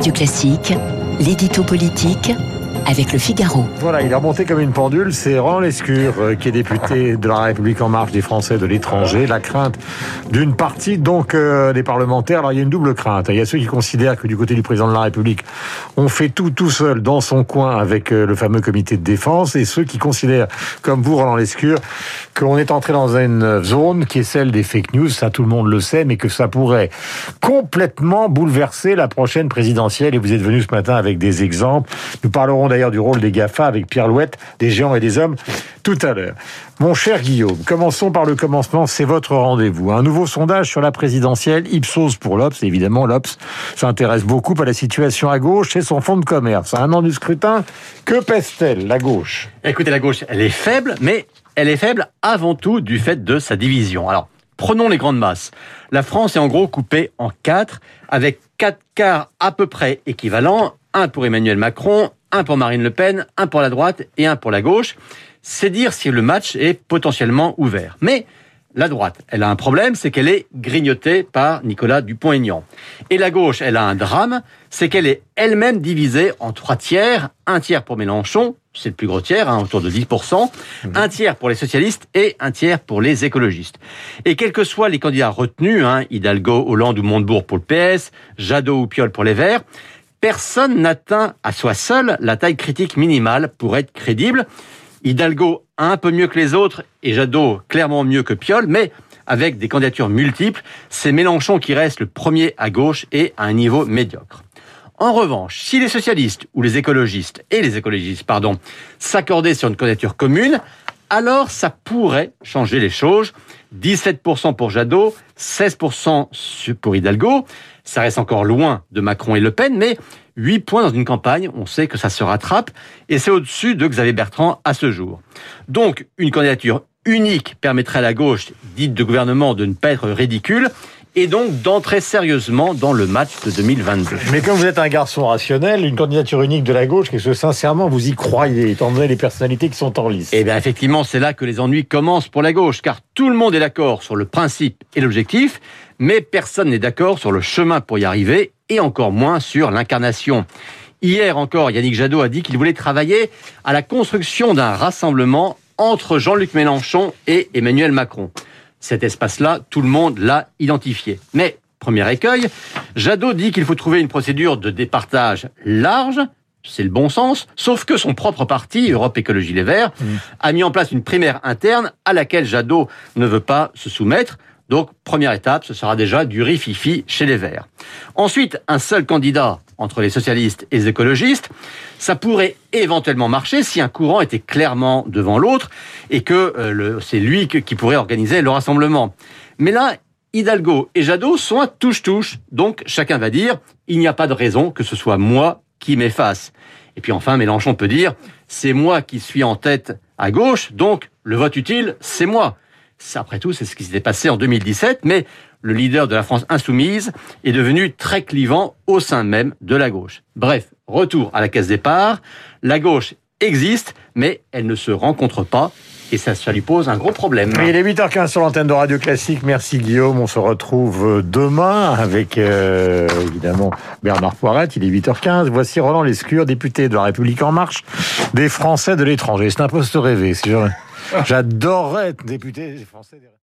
Radio Classique, l'édito politique avec le Figaro. Voilà, il est remonté comme une pendule. C'est Roland Lescure, euh, qui est député de la République en marche des Français de l'étranger. La crainte d'une partie donc euh, des parlementaires. Alors il y a une double crainte. Il y a ceux qui considèrent que du côté du président de la République, on fait tout tout seul dans son coin avec euh, le fameux comité de défense, et ceux qui considèrent, comme vous Roland Lescure, qu'on est entré dans une zone qui est celle des fake news. Ça, tout le monde le sait, mais que ça pourrait complètement bouleverser la prochaine présidentielle. Et vous êtes venu ce matin avec des exemples. Nous parlerons d'ailleurs du rôle des GAFA avec Pierre Louette, des géants et des hommes, tout à l'heure. Mon cher Guillaume, commençons par le commencement, c'est votre rendez-vous. Un nouveau sondage sur la présidentielle, Ipsos pour l'Obs, évidemment l'Obs s'intéresse beaucoup à la situation à gauche et son fonds de commerce. Un an du scrutin, que pèse-t-elle, la gauche? Écoutez, la gauche, elle est faible, mais elle est faible avant tout du fait de sa division. Alors, prenons les grandes masses. La France est en gros coupée en quatre, avec quatre quarts à peu près équivalents, un pour Emmanuel Macron, un pour Marine Le Pen, un pour la droite et un pour la gauche. C'est dire si le match est potentiellement ouvert. Mais la droite, elle a un problème, c'est qu'elle est grignotée par Nicolas Dupont-Aignan. Et la gauche, elle a un drame, c'est qu'elle est elle-même divisée en trois tiers, un tiers pour Mélenchon, c'est le plus gros tiers, hein, autour de 10%, mmh. un tiers pour les socialistes et un tiers pour les écologistes. Et quels que soient les candidats retenus, hein, Hidalgo, Hollande ou Montebourg pour le PS, Jadot ou Piolle pour les Verts, personne n'atteint à soi seul la taille critique minimale pour être crédible. Hidalgo un peu mieux que les autres et Jadot clairement mieux que Piolle, mais avec des candidatures multiples, c'est Mélenchon qui reste le premier à gauche et à un niveau médiocre. En revanche, si les socialistes ou les écologistes et les écologistes, pardon, s'accordaient sur une candidature commune, alors ça pourrait changer les choses. 17% pour Jadot, 16% pour Hidalgo. Ça reste encore loin de Macron et Le Pen, mais 8 points dans une campagne, on sait que ça se rattrape, et c'est au-dessus de Xavier Bertrand à ce jour. Donc, une candidature unique permettrait à la gauche, dite de gouvernement, de ne pas être ridicule, et donc d'entrer sérieusement dans le match de 2022. Mais comme vous êtes un garçon rationnel, une candidature unique de la gauche, qu'est-ce que sincèrement vous y croyez, étant donné les personnalités qui sont en lice Eh bien effectivement, c'est là que les ennuis commencent pour la gauche, car tout le monde est d'accord sur le principe et l'objectif, mais personne n'est d'accord sur le chemin pour y arriver, et encore moins sur l'incarnation. Hier encore, Yannick Jadot a dit qu'il voulait travailler à la construction d'un rassemblement entre Jean-Luc Mélenchon et Emmanuel Macron cet espace-là, tout le monde l'a identifié. Mais, premier écueil, Jadot dit qu'il faut trouver une procédure de départage large, c'est le bon sens, sauf que son propre parti, Europe Écologie Les Verts, mmh. a mis en place une primaire interne à laquelle Jadot ne veut pas se soumettre. Donc, première étape, ce sera déjà du rififi chez les Verts. Ensuite, un seul candidat entre les socialistes et les écologistes, ça pourrait éventuellement marcher si un courant était clairement devant l'autre et que euh, c'est lui qui pourrait organiser le rassemblement. Mais là, Hidalgo et Jadot sont à touche-touche, donc chacun va dire il n'y a pas de raison que ce soit moi qui m'efface. Et puis enfin, Mélenchon peut dire c'est moi qui suis en tête à gauche, donc le vote utile, c'est moi. Après tout, c'est ce qui s'était passé en 2017, mais le leader de la France insoumise est devenu très clivant au sein même de la gauche. Bref, retour à la case départ. La gauche existe, mais elle ne se rencontre pas. Et ça, ça lui pose un gros problème. il est 8h15 sur l'antenne de Radio Classique. Merci Guillaume. On se retrouve demain avec euh, évidemment Bernard Poirette. Il est 8h15. Voici Roland Lescure, député de la République En Marche des Français de l'étranger. C'est un poste rêvé. J'adorerais être député des Français des